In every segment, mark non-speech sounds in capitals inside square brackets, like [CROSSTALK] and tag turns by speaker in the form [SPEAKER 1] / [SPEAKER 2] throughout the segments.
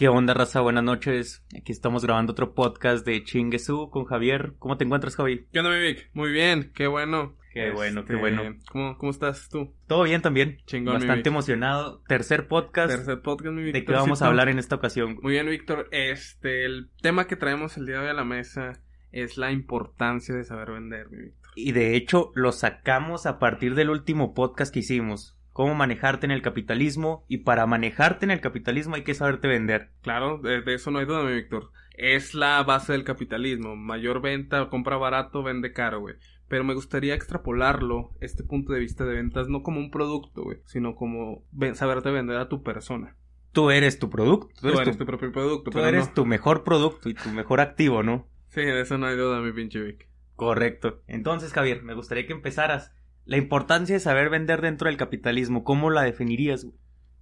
[SPEAKER 1] ¿Qué onda, raza? Buenas noches. Aquí estamos grabando otro podcast de Chinguesú con Javier. ¿Cómo te encuentras, Javi?
[SPEAKER 2] ¿Qué onda, mi Vic? Muy bien, qué bueno.
[SPEAKER 1] Qué bueno, qué
[SPEAKER 2] Este,
[SPEAKER 1] bueno.
[SPEAKER 2] ¿Cómo, ¿Cómo estás tú?
[SPEAKER 1] Todo bien también.
[SPEAKER 2] Chingón,
[SPEAKER 1] Bastante emocionado. Tercer podcast.
[SPEAKER 2] Tercer podcast, mi
[SPEAKER 1] ¿De
[SPEAKER 2] Víctor.
[SPEAKER 1] qué vamos a hablar en esta ocasión?
[SPEAKER 2] Muy bien, Víctor. Este, el tema que traemos el día de hoy a la mesa es la importancia de saber vender, mi Víctor.
[SPEAKER 1] Y de hecho, lo sacamos a partir del último podcast que hicimos. Cómo manejarte en el capitalismo. Y para manejarte en el capitalismo hay que saberte vender.
[SPEAKER 2] Claro, de, eso no hay duda, mi Víctor. Es la base del capitalismo. Mayor venta, compra barato, vende caro, güey. Pero me gustaría extrapolarlo, este punto de vista de ventas, no como un producto, güey, sino como ven- saberte vender a tu persona.
[SPEAKER 1] Tú eres tu producto. Tú
[SPEAKER 2] Tú
[SPEAKER 1] eres,
[SPEAKER 2] eres
[SPEAKER 1] tu,
[SPEAKER 2] tu propio producto,
[SPEAKER 1] tú
[SPEAKER 2] pero
[SPEAKER 1] eres
[SPEAKER 2] no.
[SPEAKER 1] tu mejor producto y tu mejor activo, ¿no?
[SPEAKER 2] Sí, de eso no hay duda, mi pinche Vic.
[SPEAKER 1] Correcto. Entonces, Javier, me gustaría que empezaras. La importancia de saber vender dentro del capitalismo, ¿cómo la definirías? güey?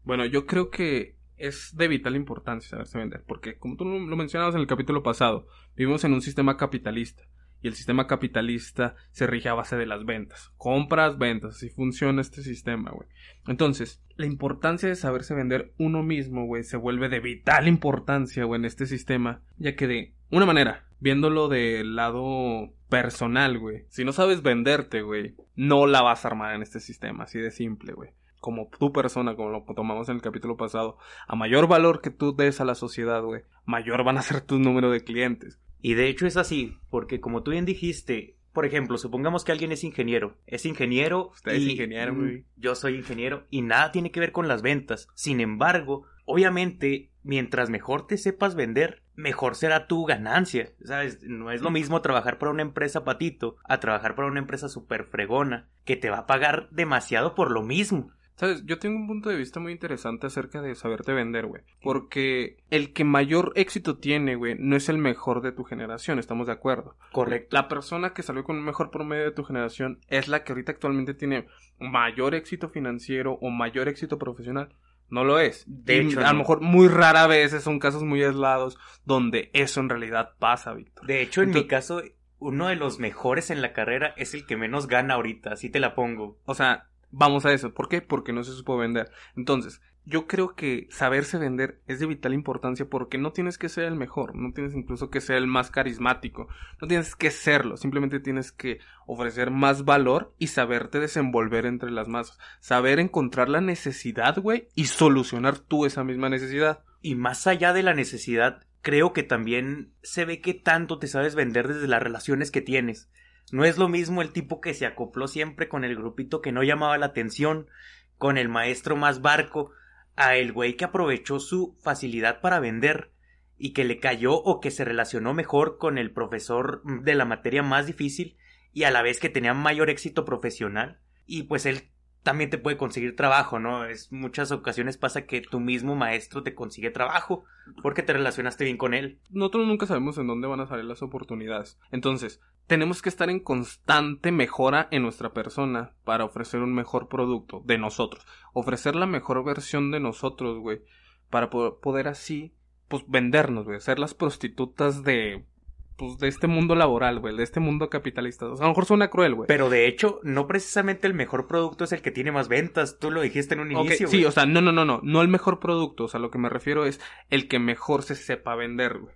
[SPEAKER 2] Bueno, yo creo que es de vital importancia saberse vender, porque como tú lo mencionabas en el capítulo pasado, vivimos en un sistema capitalista y el sistema capitalista se rige a base de las ventas, compras, ventas, así funciona este sistema, güey. Entonces, la importancia de saberse vender uno mismo, güey, se vuelve de vital importancia, güey, en este sistema, ya que de una manera, viéndolo del lado personal, güey, si no sabes venderte, güey, no la vas a armar en este sistema, así de simple, güey como tu persona, como lo tomamos en el capítulo pasado, a mayor valor que tú des a la sociedad, güey, mayor van a ser tu número de clientes.
[SPEAKER 1] Y de hecho es así, porque como tú bien dijiste, por ejemplo, supongamos que alguien es ingeniero. Es ingeniero.
[SPEAKER 2] Usted es
[SPEAKER 1] y-
[SPEAKER 2] ingeniero,
[SPEAKER 1] mm,
[SPEAKER 2] güey.
[SPEAKER 1] Yo soy ingeniero y nada tiene que ver con las ventas. Sin embargo, obviamente, mientras mejor te sepas vender, mejor será tu ganancia. ¿Sabes? No es lo mismo trabajar para una empresa patito a trabajar para una empresa super fregona que te va a pagar demasiado por lo mismo.
[SPEAKER 2] Sabes, yo tengo un punto de vista muy interesante acerca de saberte vender, güey. Porque el que mayor éxito tiene, güey, no es el mejor de tu generación, estamos de acuerdo.
[SPEAKER 1] Correcto.
[SPEAKER 2] La persona que salió con un mejor promedio de tu generación es la que ahorita actualmente tiene mayor éxito financiero o mayor éxito profesional. No lo es.
[SPEAKER 1] De hecho,
[SPEAKER 2] a lo
[SPEAKER 1] no.
[SPEAKER 2] mejor muy rara vez son casos muy aislados donde eso en realidad pasa, Víctor.
[SPEAKER 1] De hecho, en mi caso, uno de los mejores en la carrera es el que menos gana ahorita, así te la pongo.
[SPEAKER 2] O sea, vamos a eso. ¿Por qué? Porque no se supo vender. Entonces, yo creo que saberse vender es de vital importancia porque no tienes que ser el mejor, no tienes incluso que ser el más carismático, no tienes que serlo, simplemente tienes que ofrecer más valor y saberte desenvolver entre las masas, saber encontrar la necesidad, güey, y solucionar tú esa misma necesidad.
[SPEAKER 1] Y más allá de la necesidad, creo que también se ve que tanto te sabes vender desde las relaciones que tienes. No es lo mismo el tipo que se acopló siempre con el grupito que no llamaba la atención, con el maestro más barco, a el güey que aprovechó su facilidad para vender y que le cayó o que se relacionó mejor con el profesor de la materia más difícil y a la vez que tenía mayor éxito profesional. Y pues él también te puede conseguir trabajo, ¿no? Es muchas ocasiones pasa que tu mismo maestro te consigue trabajo porque te relacionaste bien con él.
[SPEAKER 2] Nosotros nunca sabemos en dónde van a salir las oportunidades. Entonces, tenemos que estar en constante mejora en nuestra persona para ofrecer un mejor producto de nosotros. Ofrecer la mejor versión de nosotros, güey. Para po- poder así, pues, vendernos, güey. Ser las prostitutas de, pues, de este mundo laboral, güey. De este mundo capitalista. O sea, a lo mejor suena cruel, güey.
[SPEAKER 1] Pero de hecho, no precisamente el mejor producto es el que tiene más ventas. Tú lo dijiste en un
[SPEAKER 2] Ok,
[SPEAKER 1] inicio.
[SPEAKER 2] sí, o sea, no, no, no, no, no el mejor producto, o sea, lo que me refiero es el que mejor se sepa vender, güey.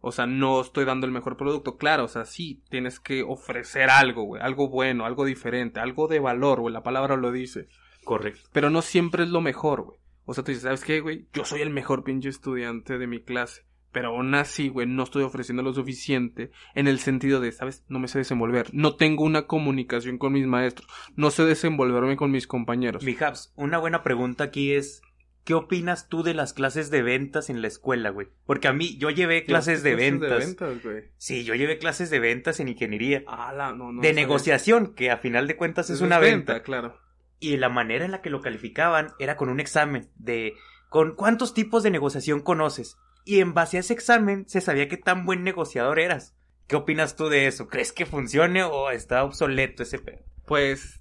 [SPEAKER 2] O sea, no estoy dando el mejor producto, claro, o sea, sí, tienes que ofrecer algo, güey, algo bueno, algo diferente, algo de valor, güey, la palabra lo dice,
[SPEAKER 1] Correcto.
[SPEAKER 2] pero no siempre es lo mejor, güey. O sea, tú dices, ¿sabes qué, güey? Yo soy el mejor pinche estudiante de mi clase. Pero aún así, güey, no estoy ofreciendo lo suficiente en el sentido de, ¿sabes? No me sé desenvolver. No tengo una comunicación con mis maestros. No sé desenvolverme con mis compañeros.
[SPEAKER 1] Mi Habs, una buena pregunta aquí es. ¿Qué opinas tú de las clases de ventas en la escuela, güey? Porque a mí, yo llevé clases de ventas.
[SPEAKER 2] ventas, güey.
[SPEAKER 1] Sí, yo llevé clases de ventas en ingeniería.
[SPEAKER 2] Ala, no, no
[SPEAKER 1] de negociación, que a final de cuentas es una venta.
[SPEAKER 2] claro.
[SPEAKER 1] Y la manera en la que lo calificaban era con un examen de con cuántos tipos de negociación conoces. Y en base a ese examen se sabía qué tan buen negociador eras. ¿Qué opinas tú de eso? ¿Crees que funcione o está obsoleto ese pedo?
[SPEAKER 2] Pues.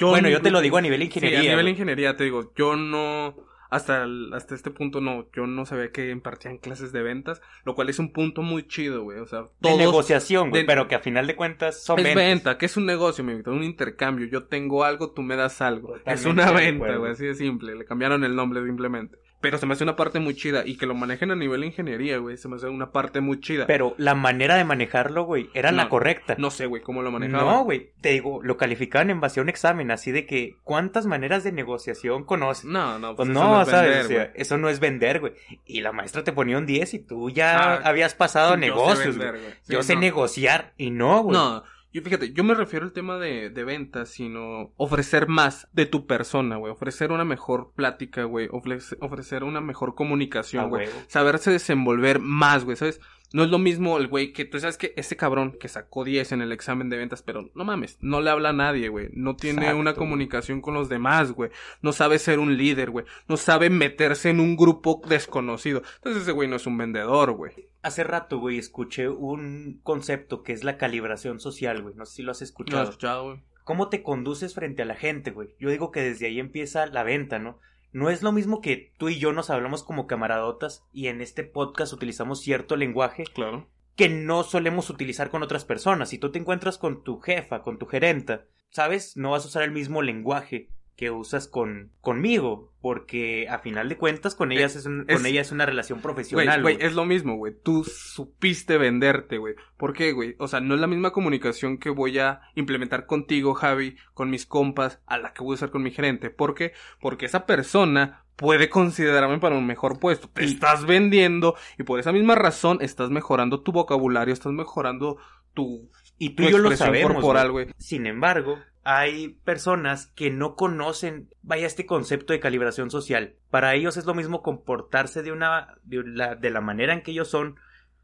[SPEAKER 1] Bueno, yo te lo digo a nivel
[SPEAKER 2] Sí,
[SPEAKER 1] ingeniería.
[SPEAKER 2] a nivel ingeniería te digo, yo no. Hasta, hasta este punto no, yo no sabía que impartían clases de ventas, lo cual es un punto muy chido, güey. O sea,
[SPEAKER 1] de
[SPEAKER 2] todos.
[SPEAKER 1] negociación, güey,
[SPEAKER 2] de-
[SPEAKER 1] pero que a final de cuentas son
[SPEAKER 2] es
[SPEAKER 1] ventas.
[SPEAKER 2] venta, que es un negocio, mi Víctor, un intercambio. Yo tengo algo, tú me das algo. es una
[SPEAKER 1] de
[SPEAKER 2] venta, güey, así de simple. Le cambiaron el nombre simplemente. Pero se me hace una parte muy chida. Y que lo manejen a nivel de ingeniería, güey. Se me hace una parte muy chida.
[SPEAKER 1] Pero la manera de manejarlo, güey, era la
[SPEAKER 2] No,
[SPEAKER 1] correcta.
[SPEAKER 2] No sé, güey, cómo lo manejaban.
[SPEAKER 1] No, güey, te digo, lo calificaban en base a un examen, así de que, ¿cuántas maneras de negociación conoces?
[SPEAKER 2] No, no,
[SPEAKER 1] Pues
[SPEAKER 2] pues,
[SPEAKER 1] no,
[SPEAKER 2] eso
[SPEAKER 1] ¿sabes?
[SPEAKER 2] vender,
[SPEAKER 1] O sea,
[SPEAKER 2] güey.
[SPEAKER 1] eso no es vender, güey. Y la maestra te ponía un 10 y tú ya
[SPEAKER 2] Ah,
[SPEAKER 1] habías pasado a
[SPEAKER 2] Sí, yo sé
[SPEAKER 1] negocios,
[SPEAKER 2] vender,
[SPEAKER 1] güey.
[SPEAKER 2] güey. Sí,
[SPEAKER 1] Yo sé
[SPEAKER 2] no.
[SPEAKER 1] negociar y no, güey.
[SPEAKER 2] No, yo fíjate, yo me refiero al tema de, de ventas, sino ofrecer más de tu persona, güey. Ofrecer una mejor plática, güey. Ofrece- ofrecer una mejor comunicación, güey. Saberse desenvolver más, güey, ¿sabes? No es lo mismo el güey que tú sabes que ese cabrón que sacó 10 en el examen de ventas, pero no mames, no le habla a nadie, güey. No tiene
[SPEAKER 1] Exacto,
[SPEAKER 2] una comunicación con los demás, güey. No sabe ser un líder, güey. No sabe meterse en un grupo desconocido. Entonces ese güey no es un vendedor, güey.
[SPEAKER 1] Hace rato, güey, escuché un concepto que es la calibración social, güey. No sé si lo has
[SPEAKER 2] ¿Lo
[SPEAKER 1] escuchado.
[SPEAKER 2] escuchado, güey?
[SPEAKER 1] ¿Cómo te conduces frente a la gente, güey? Yo digo que desde ahí empieza la venta, ¿no? No es lo mismo que tú y yo nos hablamos como camaradotas y en este podcast utilizamos cierto lenguaje
[SPEAKER 2] Claro.
[SPEAKER 1] que no solemos utilizar con otras personas. Si tú te encuentras con tu jefa, con tu gerenta, ¿sabes? No vas a usar el mismo lenguaje que usas con conmigo, porque a final de cuentas con ellas es, un-
[SPEAKER 2] es-
[SPEAKER 1] con ella es una relación profesional.
[SPEAKER 2] güey, es lo mismo, güey. Tú supiste venderte, güey. ¿Por qué, güey? O sea, no es la misma comunicación que voy a implementar contigo, Javi, con mis compas, a la que voy a usar con mi gerente. ¿Por qué? Porque esa persona puede considerarme para un mejor puesto. Te estás vendiendo y por esa misma razón estás mejorando tu vocabulario, estás mejorando tu,
[SPEAKER 1] Y
[SPEAKER 2] tu
[SPEAKER 1] tú y yo lo sabemos.
[SPEAKER 2] corporal,
[SPEAKER 1] güey.
[SPEAKER 2] güey.
[SPEAKER 1] Sin embargo, hay personas que no conocen, vaya, este concepto de calibración social. Para ellos es lo mismo comportarse de una, de la, de la manera en que ellos son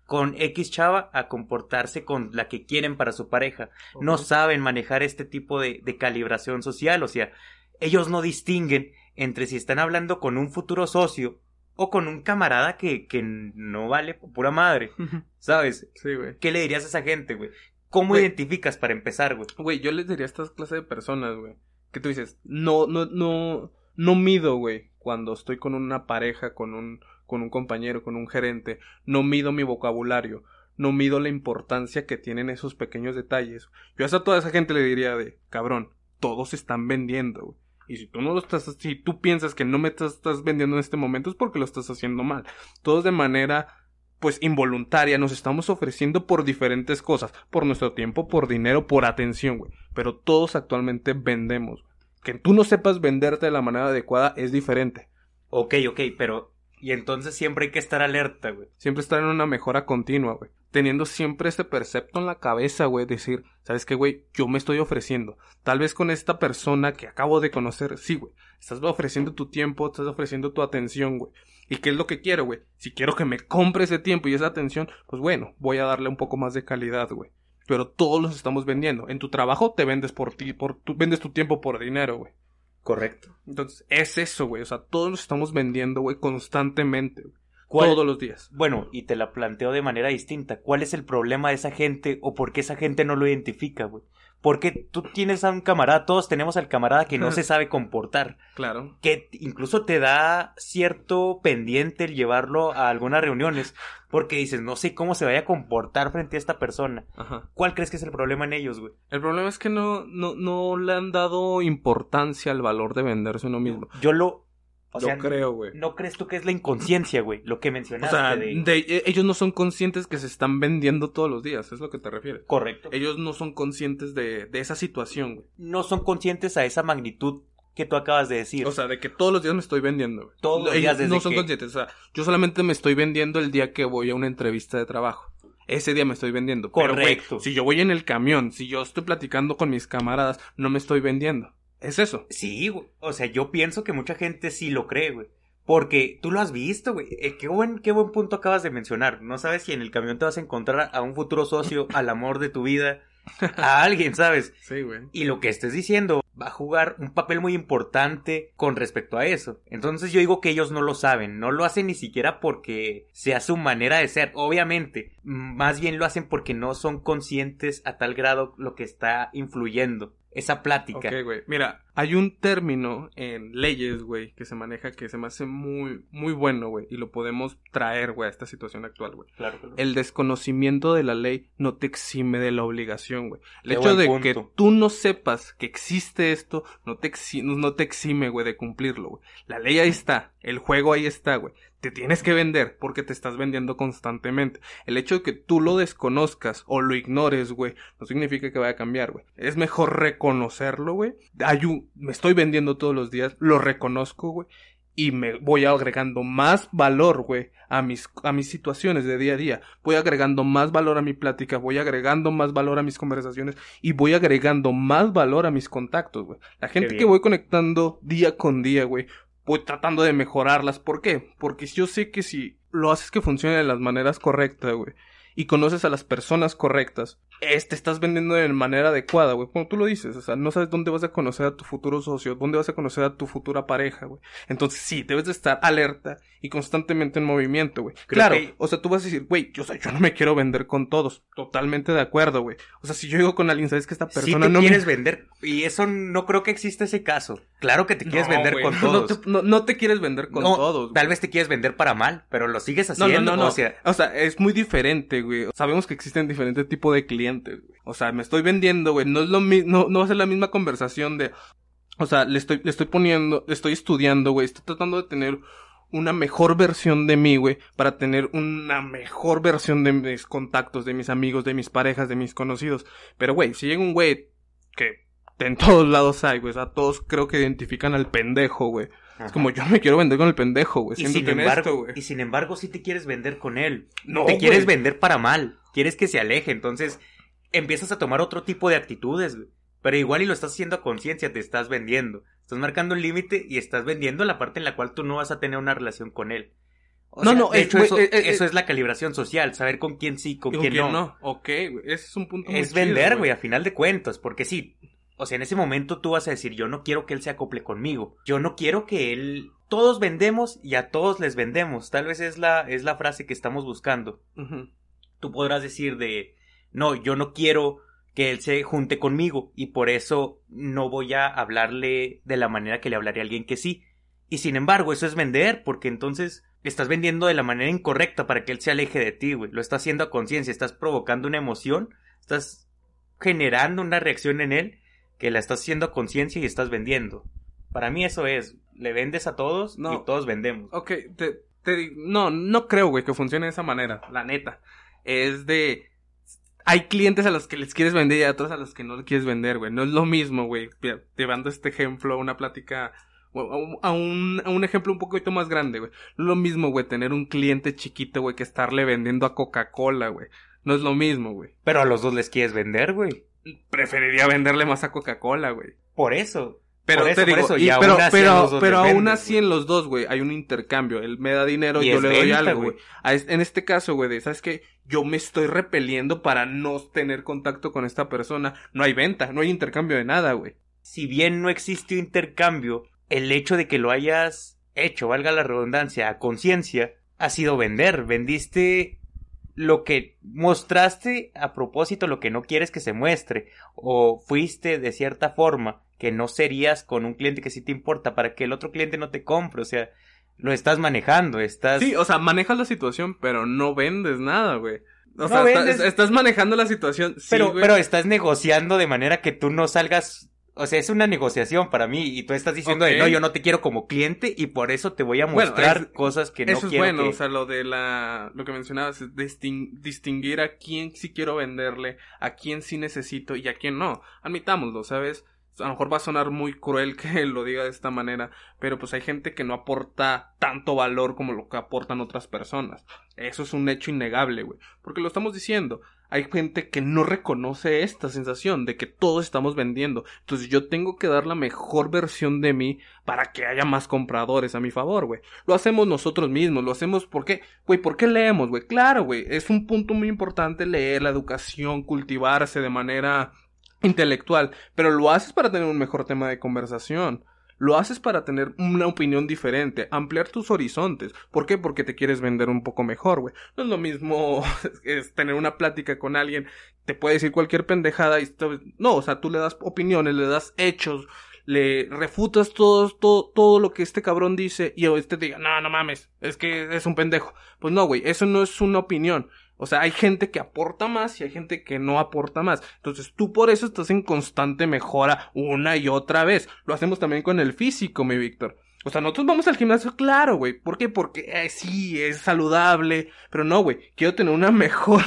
[SPEAKER 1] con X chava a comportarse con la que quieren para su pareja. No saben manejar este tipo de, de calibración social, o sea, ellos no distinguen entre si están hablando con un futuro socio o con un camarada que, que no vale por pura madre, ¿sabes?
[SPEAKER 2] sí, güey.
[SPEAKER 1] ¿Qué le dirías a esa gente, güey? ¿Cómo identificas para empezar, güey?
[SPEAKER 2] Güey, yo les diría a estas clases de personas, güey, que tú dices, no, no, no, no mido, güey, cuando estoy con una pareja, con un, con un compañero, con un gerente, no mido mi vocabulario, no mido la importancia que tienen esos pequeños detalles. Yo hasta a toda esa gente le diría de, cabrón, todos están vendiendo, güey. Y si tú no lo estás, si tú piensas que no me estás, estás vendiendo en este momento es porque lo estás haciendo mal. Todos de manera pues involuntaria nos estamos ofreciendo por diferentes cosas, por nuestro tiempo, por dinero, por atención, güey. Pero todos actualmente vendemos. Que tú no sepas venderte de la manera adecuada es diferente.
[SPEAKER 1] Ok, ok, pero... Y entonces siempre hay que estar alerta, güey.
[SPEAKER 2] Siempre estar en una mejora continua, güey. Teniendo siempre este percepto en la cabeza, güey. Decir, ¿sabes qué, güey? Yo me estoy ofreciendo. Tal vez con esta persona que acabo de conocer, sí, güey. Estás ofreciendo tu tiempo, estás ofreciendo tu atención, güey. ¿Y qué es lo que quiero, güey? Si quiero que me compre ese tiempo y esa atención, pues bueno, voy a darle un poco más de calidad, güey. Pero todos los estamos vendiendo. En tu trabajo te vendes por ti, por tu, vendes tu tiempo por dinero, güey.
[SPEAKER 1] Correcto.
[SPEAKER 2] Entonces, es eso, güey. O sea, todos nos estamos vendiendo, güey, constantemente, güey.
[SPEAKER 1] ¿Cuál-
[SPEAKER 2] Todos los días.
[SPEAKER 1] Bueno, y te la planteo de manera distinta. ¿Cuál es el problema de esa gente o por qué esa gente no lo identifica, güey? Porque tú tienes a un camarada, todos tenemos al camarada que no se sabe comportar,
[SPEAKER 2] Claro.
[SPEAKER 1] que incluso te da cierto pendiente el llevarlo a algunas reuniones, porque dices, no sé cómo se vaya a comportar frente a esta persona.
[SPEAKER 2] Ajá.
[SPEAKER 1] ¿Cuál crees que es el problema en ellos, güey?
[SPEAKER 2] El problema es que no, no, no le han dado importancia al valor de venderse uno mismo.
[SPEAKER 1] Yo lo... O
[SPEAKER 2] Yo
[SPEAKER 1] sea,
[SPEAKER 2] creo, güey.
[SPEAKER 1] ¿no crees tú que es la inconsciencia, güey? Lo que
[SPEAKER 2] O
[SPEAKER 1] mencionaste
[SPEAKER 2] sea,
[SPEAKER 1] de...
[SPEAKER 2] de- e- ellos no son conscientes que se están vendiendo todos los días, es lo que te refieres.
[SPEAKER 1] Correcto.
[SPEAKER 2] Ellos no son conscientes de, de esa situación, güey.
[SPEAKER 1] No son conscientes a esa magnitud que tú acabas de decir.
[SPEAKER 2] O sea, de que todos los días me estoy vendiendo, güey.
[SPEAKER 1] Todos los
[SPEAKER 2] Ellos
[SPEAKER 1] días desde
[SPEAKER 2] no son
[SPEAKER 1] que-
[SPEAKER 2] conscientes. O sea, yo solamente me estoy vendiendo el día que voy a una entrevista de trabajo. Ese día me estoy vendiendo. Pero,
[SPEAKER 1] Correcto.
[SPEAKER 2] si yo voy en el camión, si yo estoy platicando con mis camaradas, no me estoy vendiendo. Es eso.
[SPEAKER 1] Sí, güey. O sea, yo pienso que mucha gente sí lo cree, güey. Porque tú lo has visto, güey. Eh, qué, buen, qué buen punto acabas de mencionar. No sabes si en el camión te vas a encontrar a un futuro socio, al amor de tu vida, a alguien, ¿sabes? [LAUGHS]
[SPEAKER 2] Sí, güey.
[SPEAKER 1] Y lo que estés diciendo va a jugar un papel muy importante con respecto a eso. Entonces yo digo que ellos no lo saben, no lo hacen ni siquiera porque sea su manera de ser, obviamente, más bien lo hacen porque no son conscientes a tal grado lo que está influyendo esa plática.
[SPEAKER 2] Ok, güey. Mira, Hay un término en leyes, güey, que se maneja que se me hace muy, muy bueno, güey, y lo podemos traer, güey, a esta situación actual, güey.
[SPEAKER 1] Claro, claro.
[SPEAKER 2] El desconocimiento de la ley no te exime de la obligación, güey. El
[SPEAKER 1] Qué
[SPEAKER 2] hecho de
[SPEAKER 1] punto.
[SPEAKER 2] que tú no sepas que existe esto no te, exi- no te exime, güey, de cumplirlo, güey. La ley ahí está, el juego ahí está, güey. Te tienes que vender porque te estás vendiendo constantemente. El hecho de que tú lo desconozcas o lo ignores, güey, no significa que vaya a cambiar, güey. Es mejor reconocerlo, güey. Hay un- me estoy vendiendo todos los días, lo reconozco, güey. Y me voy agregando más valor, güey, a mis, a mis situaciones de día a día. Voy agregando más valor a mi plática, voy agregando más valor a mis conversaciones y voy agregando más valor a mis contactos, güey. La gente que voy conectando día con día, güey, voy tratando de mejorarlas. ¿Por qué? Porque yo sé que si lo haces que funcione de las maneras correctas, güey, y conoces a las personas correctas, es, te estás vendiendo de manera adecuada, güey. Como tú lo dices, o sea, no sabes dónde vas a conocer a tu futuro socio, dónde vas a conocer a tu futura pareja, güey. Entonces sí, debes de estar alerta y constantemente en movimiento, güey. Claro,
[SPEAKER 1] que-
[SPEAKER 2] o sea, tú vas a decir, güey, yo, o sea, yo no me quiero vender con todos. Totalmente de acuerdo, güey. O sea, si yo digo con alguien, sabes que esta persona
[SPEAKER 1] te
[SPEAKER 2] no
[SPEAKER 1] quieres
[SPEAKER 2] me...
[SPEAKER 1] vender, y eso no creo que exista ese caso. Claro que te quieres
[SPEAKER 2] No,
[SPEAKER 1] vender con
[SPEAKER 2] no
[SPEAKER 1] todos.
[SPEAKER 2] te- No, no te quieres vender con
[SPEAKER 1] No,
[SPEAKER 2] todos.
[SPEAKER 1] Tal vez te quieres vender para mal, pero lo sigues
[SPEAKER 2] No,
[SPEAKER 1] haciendo.
[SPEAKER 2] no, no, no.
[SPEAKER 1] O sea,
[SPEAKER 2] O sea, es muy diferente, güey. Sabemos que existen diferentes tipos de clientes, güey. O sea, me estoy vendiendo, güey. No es lo mismo, no, no va a ser la misma conversación de, o sea, le estoy, le estoy poniendo, le estoy estudiando, güey. Estoy tratando de tener una mejor versión de mí, güey, para tener una mejor versión de mis contactos, de mis amigos, de mis parejas, de mis conocidos. Pero, güey, si llega un güey que en todos lados hay, güey, o sea, todos creo que identifican al pendejo, güey. Es como yo me quiero vender con el pendejo, güey.
[SPEAKER 1] y sin embargo,
[SPEAKER 2] güey.
[SPEAKER 1] y sin embargo, sí te quieres vender con él.
[SPEAKER 2] No,
[SPEAKER 1] te quieres vender para mal. Quieres que se aleje. Entonces, empiezas a tomar otro tipo de actitudes, güey. Pero igual y lo estás haciendo a conciencia, te estás vendiendo. Estás marcando un límite y estás vendiendo la parte en la cual tú no vas a tener una relación con él. O
[SPEAKER 2] No,
[SPEAKER 1] sea,
[SPEAKER 2] no,
[SPEAKER 1] de
[SPEAKER 2] es-
[SPEAKER 1] hecho, eso,
[SPEAKER 2] eh, eh,
[SPEAKER 1] eso
[SPEAKER 2] eh.
[SPEAKER 1] es la calibración social, saber con quién sí, con,
[SPEAKER 2] ¿Y
[SPEAKER 1] quién, no.
[SPEAKER 2] Ok, güey. Ese es un punto
[SPEAKER 1] Es vender, güey, a final de cuentas, porque sí, o sea, en ese momento tú vas a decir, yo no quiero que él se acople conmigo, yo no quiero que él, todos vendemos y a todos les vendemos, tal vez es la, es la frase que estamos buscando. Tú podrás decir de, no, yo no quiero que él se junte conmigo y por eso no voy a hablarle de la manera que le hablaría a alguien que sí. Y sin embargo, eso es vender, porque entonces estás vendiendo de la manera incorrecta para que él se aleje de ti, güey. Lo estás haciendo a conciencia, estás provocando una emoción, estás generando una reacción en él que la estás haciendo a conciencia y estás vendiendo. Para mí eso es, le vendes a todos
[SPEAKER 2] No.
[SPEAKER 1] y todos vendemos.
[SPEAKER 2] Ok, te, te no, no creo, güey, que funcione de esa manera, la neta. Es de... Hay clientes a los que les quieres vender y a otros a los que no les quieres vender, güey. No es lo mismo, güey. Llevando este ejemplo a una plática... a un, a un ejemplo un poquito más grande, güey. No es lo mismo, güey, tener un cliente chiquito, güey, que estarle vendiendo a Coca-Cola, güey. No es lo mismo, güey.
[SPEAKER 1] Pero a los dos les quieres vender, güey.
[SPEAKER 2] Preferiría venderle más a Coca-Cola, güey.
[SPEAKER 1] Por eso.
[SPEAKER 2] Pero
[SPEAKER 1] Por eso,
[SPEAKER 2] te digo,
[SPEAKER 1] eso,
[SPEAKER 2] y-
[SPEAKER 1] y aún
[SPEAKER 2] pero, pero, aún así en los dos, güey, hay un intercambio. Él me da dinero,
[SPEAKER 1] Y
[SPEAKER 2] yo le doy
[SPEAKER 1] venta,
[SPEAKER 2] algo,
[SPEAKER 1] güey.
[SPEAKER 2] En este caso, güey, de, ¿sabes qué? Yo me estoy repeliendo para no tener contacto con esta persona. No hay venta, no hay intercambio de nada, güey.
[SPEAKER 1] si bien no existió intercambio, el hecho de que lo hayas hecho, valga la redundancia, a conciencia, ha sido vender. Vendiste lo que mostraste a propósito, lo que no quieres que se muestre, o fuiste de cierta forma que no serías con un cliente que sí te importa para que el otro cliente no te compre, o sea, lo estás manejando, estás...
[SPEAKER 2] Sí, o sea, manejas la situación, pero no vendes nada, güey. O
[SPEAKER 1] No
[SPEAKER 2] sea, está-
[SPEAKER 1] vendes.
[SPEAKER 2] estás manejando la situación. sí,
[SPEAKER 1] pero,
[SPEAKER 2] güey.
[SPEAKER 1] pero estás negociando de manera que tú no salgas. O sea, es una negociación para mí y tú estás diciendo de no, yo no te quiero como cliente y por eso te voy a
[SPEAKER 2] Bueno,
[SPEAKER 1] mostrar
[SPEAKER 2] es-
[SPEAKER 1] cosas que no
[SPEAKER 2] Eso es
[SPEAKER 1] quiero
[SPEAKER 2] bueno,
[SPEAKER 1] que-
[SPEAKER 2] o sea, lo de la, lo que mencionabas, es distin- distinguir a quién sí quiero venderle, a quién sí necesito y a quién no. Admitámoslo, ¿sabes? A lo mejor va a sonar muy cruel [LAUGHS] que lo diga de esta manera, pero pues hay gente que no aporta tanto valor como lo que aportan otras personas. Eso es un hecho innegable, güey. Porque lo estamos diciendo. Hay gente que no reconoce esta sensación de que todos estamos vendiendo. Entonces yo tengo que dar la mejor versión de mí para que haya más compradores a mi favor, güey. Lo hacemos nosotros mismos, lo hacemos porque, güey, ¿por qué leemos, güey? Claro, güey, es un punto muy importante leer, la educación, cultivarse de manera intelectual, pero lo haces para tener un mejor tema de conversación. Lo haces para tener una opinión diferente, ampliar tus horizontes. ¿Por qué? Porque te quieres vender un poco mejor, güey. No es lo mismo [LAUGHS] es tener una plática con alguien, te puede decir cualquier pendejada y no, o sea, tú le das opiniones, le das hechos, le refutas todo, todo, todo lo que este cabrón dice y este te diga, no, no mames, es que es un pendejo. Pues no, güey, eso no es una opinión. O sea, hay gente que aporta más y hay gente que no aporta más. Entonces tú por eso estás en constante mejora una y otra vez. Lo hacemos también con el físico, mi Víctor. O sea, nosotros vamos al gimnasio, claro, güey. ¿Por qué? Porque eh, sí, es saludable. Pero no, güey. Quiero tener una [LAUGHS] mejor,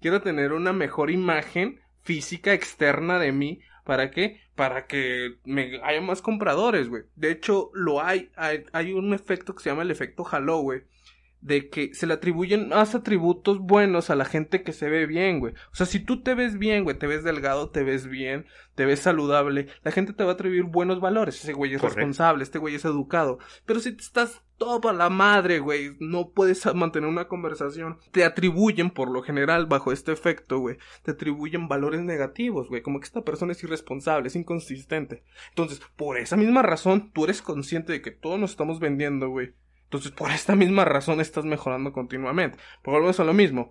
[SPEAKER 2] quiero tener una mejor imagen física externa de mí. ¿Para qué? Para que me haya más compradores, güey. De hecho, lo hay, hay, hay un efecto que se llama el efecto halo, güey de que se le atribuyen más atributos buenos a la gente que se ve bien, güey. O sea, si tú te ves bien, güey, te ves delgado, te ves bien, te ves saludable, la gente te va a atribuir buenos valores. Ese güey es responsable, este güey es educado. Pero si te estás todo para la madre, güey, no puedes mantener una conversación, te atribuyen, por lo general, bajo este efecto, güey, te atribuyen valores negativos, güey, como que esta persona es irresponsable, es inconsistente. Entonces, por esa misma razón, tú eres consciente de que todos nos estamos vendiendo, güey entonces, por esta misma razón estás mejorando continuamente. Por volvemos a lo mismo.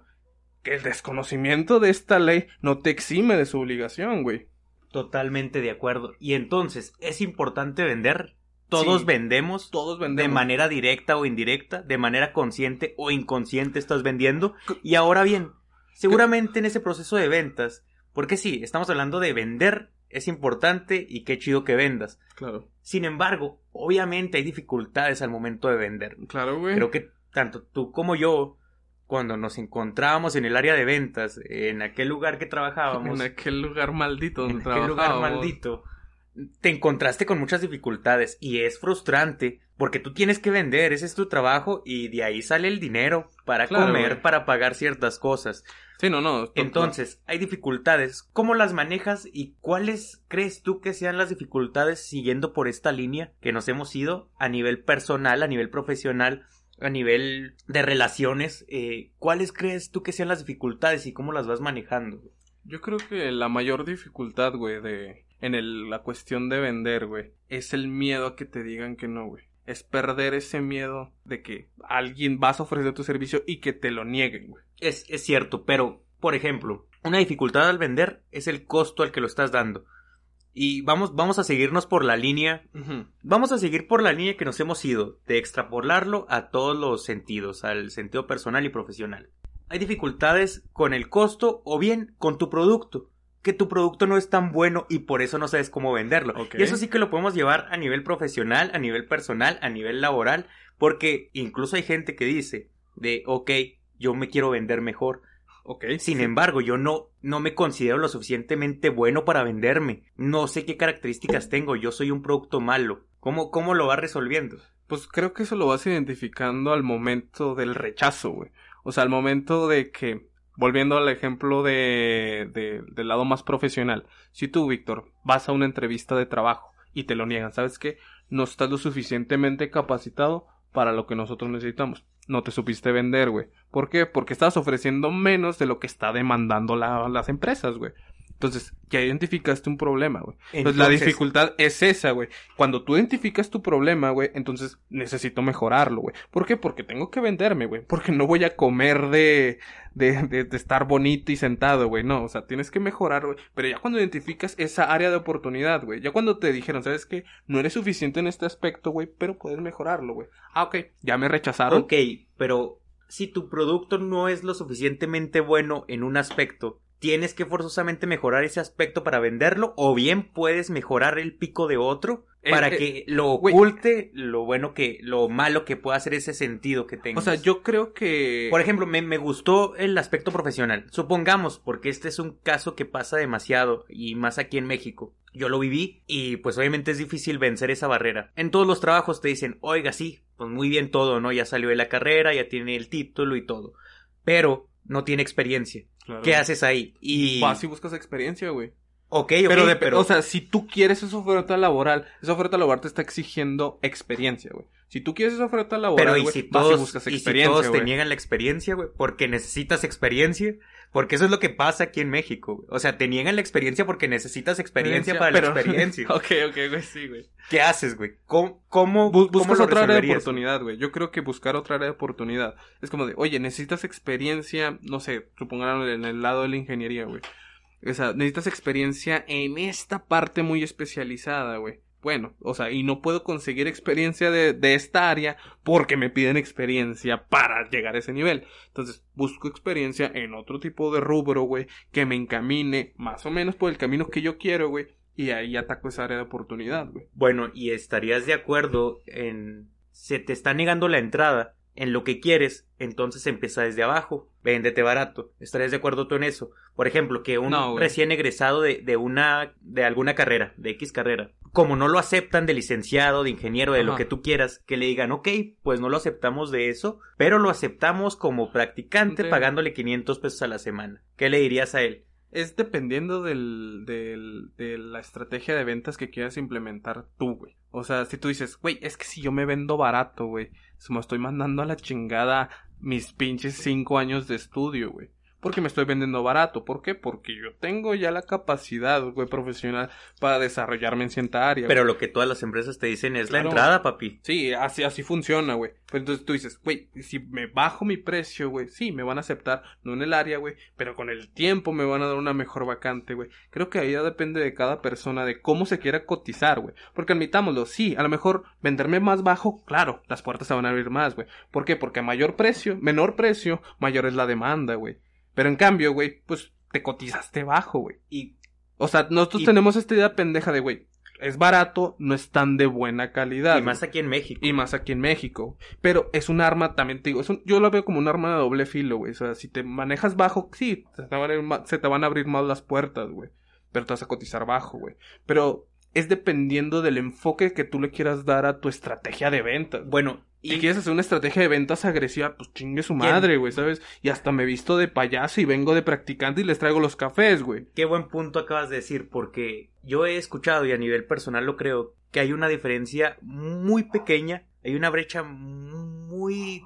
[SPEAKER 2] Que el desconocimiento de esta ley no te exime de su obligación, güey.
[SPEAKER 1] Totalmente de acuerdo. Y entonces, ¿es importante vender? Todos vendemos.
[SPEAKER 2] Todos vendemos.
[SPEAKER 1] De manera directa o indirecta, de manera consciente o inconsciente estás vendiendo. Y ahora bien, seguramente en ese proceso de ventas, porque sí, estamos hablando de vender es importante y qué chido que vendas.
[SPEAKER 2] Claro.
[SPEAKER 1] Sin embargo, obviamente hay dificultades al momento de vender.
[SPEAKER 2] Claro, güey.
[SPEAKER 1] Creo que tanto tú como yo, cuando nos encontrábamos en el área de ventas, en aquel lugar que trabajábamos.
[SPEAKER 2] En aquel lugar maldito donde
[SPEAKER 1] en aquel lugar maldito. Te encontraste con muchas dificultades y es frustrante porque tú tienes que vender, ese es tu trabajo y de ahí sale el dinero para comer, para pagar ciertas cosas.
[SPEAKER 2] Sí, no, no.
[SPEAKER 1] Entonces, hay dificultades. ¿Cómo las manejas y cuáles crees tú que sean las dificultades siguiendo por esta línea que nos hemos ido a nivel personal, a nivel profesional, a nivel de relaciones? Eh, ¿Cuáles crees tú que sean las dificultades y cómo las vas manejando?
[SPEAKER 2] Yo creo que la mayor dificultad, güey, de en el, la cuestión de vender, güey, es el miedo a que te digan que no, güey. Es perder ese miedo de que alguien vas a ofrecer tu servicio y que te lo nieguen, güey.
[SPEAKER 1] Es, es cierto, pero, por ejemplo, una dificultad al vender es el costo al que lo estás dando. Y vamos, vamos a seguirnos por la línea. Vamos a seguir por la línea que nos hemos ido, de extrapolarlo a todos los sentidos, al sentido personal y profesional. Hay dificultades con el costo o bien con tu producto, que tu producto no es tan bueno y por eso no sabes cómo venderlo. Y eso sí que lo podemos llevar a nivel profesional, a nivel personal, a nivel laboral, porque incluso hay gente que dice de, ok, yo me quiero vender mejor.
[SPEAKER 2] Ok.
[SPEAKER 1] Sin embargo, yo no, no me considero lo suficientemente bueno para venderme. No sé qué características tengo. Yo soy un producto malo. ¿Cómo, cómo lo vas resolviendo?
[SPEAKER 2] Pues creo que eso lo vas identificando al momento del rechazo, güey. O sea, al momento de que, volviendo al ejemplo de, de, del lado más profesional, si tú, Víctor, vas a una entrevista de trabajo y te lo niegan, ¿sabes qué? No estás lo suficientemente capacitado para lo que nosotros necesitamos no te supiste vender, güey. ¿Por qué? Porque estás ofreciendo menos de lo que está demandando las empresas, güey. Entonces, ya identificaste un problema, güey. Entonces, la dificultad es esa, güey. Cuando tú identificas tu problema, güey, entonces necesito mejorarlo, güey. ¿Por qué? Porque tengo que venderme, güey. Porque no voy a comer de, de, de, de estar bonito y sentado, güey. No, o sea, tienes que mejorar, güey. Pero ya cuando identificas esa área de oportunidad, güey. Ya cuando te dijeron, ¿sabes qué? No eres suficiente en este aspecto, güey, pero puedes mejorarlo, güey. Ah, ok. Ya me rechazaron.
[SPEAKER 1] Ok, pero si tu producto no es lo suficientemente bueno en un aspecto, tienes que forzosamente mejorar ese aspecto para venderlo o bien puedes mejorar el pico de otro eh, para eh, que lo oculte lo bueno que lo malo que pueda hacer ese sentido que tenga.
[SPEAKER 2] O sea, yo creo que
[SPEAKER 1] por ejemplo, me, me, gustó el aspecto profesional. Supongamos, porque este es un caso que pasa demasiado y más aquí en México. Yo lo viví y pues obviamente es difícil vencer esa barrera. En todos los trabajos te dicen, "Oiga, sí, pues muy bien todo, ¿no? Ya salió de la carrera, ya tiene el título y todo." Pero no tiene experiencia. ¿Qué haces ahí? Y...
[SPEAKER 2] Vas y buscas experiencia, güey.
[SPEAKER 1] Ok,
[SPEAKER 2] pero, pero, o sea, si tú quieres esa oferta laboral, esa oferta laboral te está exigiendo experiencia, güey. Si tú quieres esa oferta laboral,
[SPEAKER 1] pero y si todos, buscas experiencia, y si todos te niegan la experiencia, güey, porque necesitas experiencia, porque eso es lo que pasa aquí en México. O sea, te niegan la experiencia porque necesitas experiencia para la experiencia. [LAUGHS]
[SPEAKER 2] ok, ok, güey, sí, güey.
[SPEAKER 1] ¿Qué haces, güey? ¿Cómo, cómo,
[SPEAKER 2] buscas otra área de oportunidad, güey? Yo creo que buscar otra área de oportunidad es como de, oye, necesitas experiencia, no sé, supongan en el lado de la ingeniería, güey. O sea, necesitas experiencia en esta parte muy especializada, güey. Bueno, o sea, y no puedo conseguir experiencia de, de esta área porque me piden experiencia para llegar a ese nivel. Entonces, busco experiencia en otro tipo de rubro, güey, que me encamine más o menos por el camino que yo quiero, güey, y ahí ataco esa área de oportunidad, güey.
[SPEAKER 1] Bueno, y estarías de acuerdo en... Se te está negando la entrada en lo que quieres, entonces empieza desde abajo, véndete barato. ¿Estarías de acuerdo tú en eso? Por ejemplo, que un
[SPEAKER 2] No,
[SPEAKER 1] recién egresado de, de una, de alguna carrera, de X carrera, como no lo aceptan de licenciado, de ingeniero, de lo que tú quieras, que le digan, ok, pues no lo aceptamos de eso, pero lo aceptamos como practicante pagándole 500 pesos a la semana. ¿Qué le dirías a él?
[SPEAKER 2] Es dependiendo del, del, de la estrategia de ventas que quieras implementar tú, güey. O sea, si tú dices, güey, es que si yo me vendo barato, güey, se me estoy mandando a la chingada mis pinches cinco años de estudio, güey. Porque me estoy vendiendo barato. ¿Por qué? Porque yo tengo ya la capacidad, güey, profesional para desarrollarme en cierta área.
[SPEAKER 1] Pero
[SPEAKER 2] güey.
[SPEAKER 1] lo que todas las empresas te dicen es la entrada, papi.
[SPEAKER 2] Sí, así, así funciona, güey. Pero entonces tú dices, güey, si me bajo mi precio, güey, sí, me van a aceptar, no en el área, güey, pero con el tiempo me van a dar una mejor vacante, güey. Creo que ahí ya depende de cada persona, de cómo se quiera cotizar, güey. Porque admitámoslo, sí, a lo mejor venderme más bajo, claro, las puertas se van a abrir más, güey. ¿Por qué? Porque a mayor precio, menor precio, mayor es la demanda, güey. Pero en cambio, güey, pues te cotizaste bajo, güey.
[SPEAKER 1] Y
[SPEAKER 2] O sea, nosotros
[SPEAKER 1] Y-
[SPEAKER 2] tenemos esta idea pendeja de, güey, es barato, no es tan de buena calidad.
[SPEAKER 1] Y
[SPEAKER 2] güey.
[SPEAKER 1] más aquí en México.
[SPEAKER 2] Y más aquí en México. Pero es un arma, también te digo, es un- yo lo veo como un arma de doble filo, güey. O sea, si te manejas bajo, sí, se te van a, ir ma- se te van a abrir más las puertas, güey. Pero te vas a cotizar bajo, güey. Pero es dependiendo del enfoque que tú le quieras dar a tu estrategia de ventas.
[SPEAKER 1] Bueno,
[SPEAKER 2] Si
[SPEAKER 1] y
[SPEAKER 2] quieres hacer una estrategia de ventas agresiva, pues chingue su madre, güey, ¿sabes? Y hasta me visto de payaso y vengo de practicante y les traigo los cafés, güey.
[SPEAKER 1] qué buen punto acabas de decir, porque yo he escuchado y a nivel personal lo creo, que hay una diferencia muy pequeña, hay una brecha muy